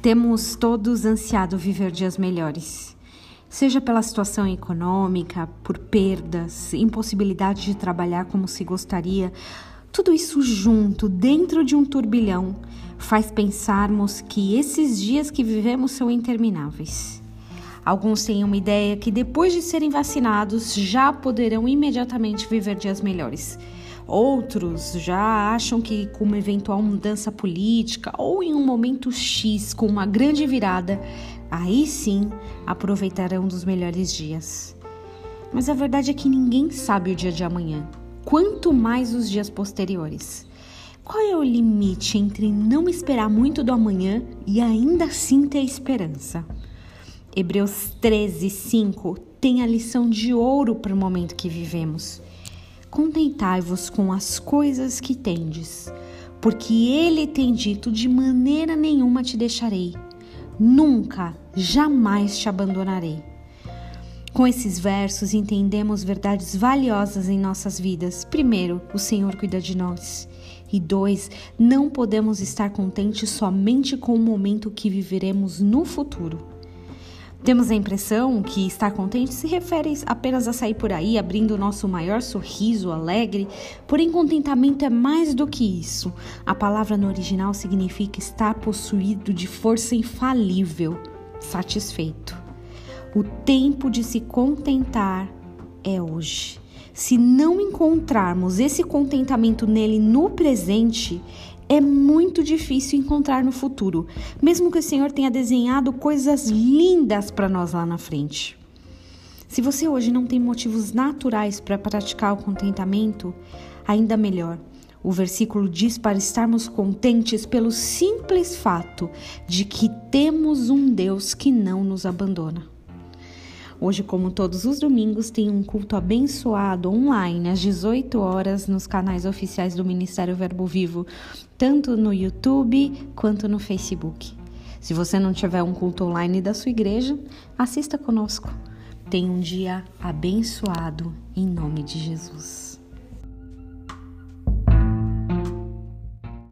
Temos todos ansiado viver dias melhores, seja pela situação econômica, por perdas, impossibilidade de trabalhar como se gostaria. Tudo isso junto, dentro de um turbilhão, faz pensarmos que esses dias que vivemos são intermináveis. Alguns têm uma ideia que depois de serem vacinados já poderão imediatamente viver dias melhores. Outros já acham que, com uma eventual mudança política ou em um momento X com uma grande virada, aí sim aproveitarão dos melhores dias. Mas a verdade é que ninguém sabe o dia de amanhã, quanto mais os dias posteriores. Qual é o limite entre não esperar muito do amanhã e ainda assim ter esperança? Hebreus 13, 5 tem a lição de ouro para o momento que vivemos. Contentai-vos com as coisas que tendes, porque ele tem dito: de maneira nenhuma te deixarei, nunca, jamais te abandonarei. Com esses versos entendemos verdades valiosas em nossas vidas. Primeiro, o Senhor cuida de nós. E dois, não podemos estar contentes somente com o momento que viveremos no futuro. Temos a impressão que estar contente se refere apenas a sair por aí abrindo o nosso maior sorriso alegre, porém, contentamento é mais do que isso. A palavra no original significa estar possuído de força infalível, satisfeito. O tempo de se contentar é hoje. Se não encontrarmos esse contentamento nele no presente, é muito difícil encontrar no futuro, mesmo que o Senhor tenha desenhado coisas lindas para nós lá na frente. Se você hoje não tem motivos naturais para praticar o contentamento, ainda melhor. O versículo diz para estarmos contentes pelo simples fato de que temos um Deus que não nos abandona. Hoje, como todos os domingos, tem um culto abençoado online às 18 horas nos canais oficiais do Ministério Verbo Vivo, tanto no YouTube quanto no Facebook. Se você não tiver um culto online da sua igreja, assista conosco. Tenha um dia abençoado em nome de Jesus.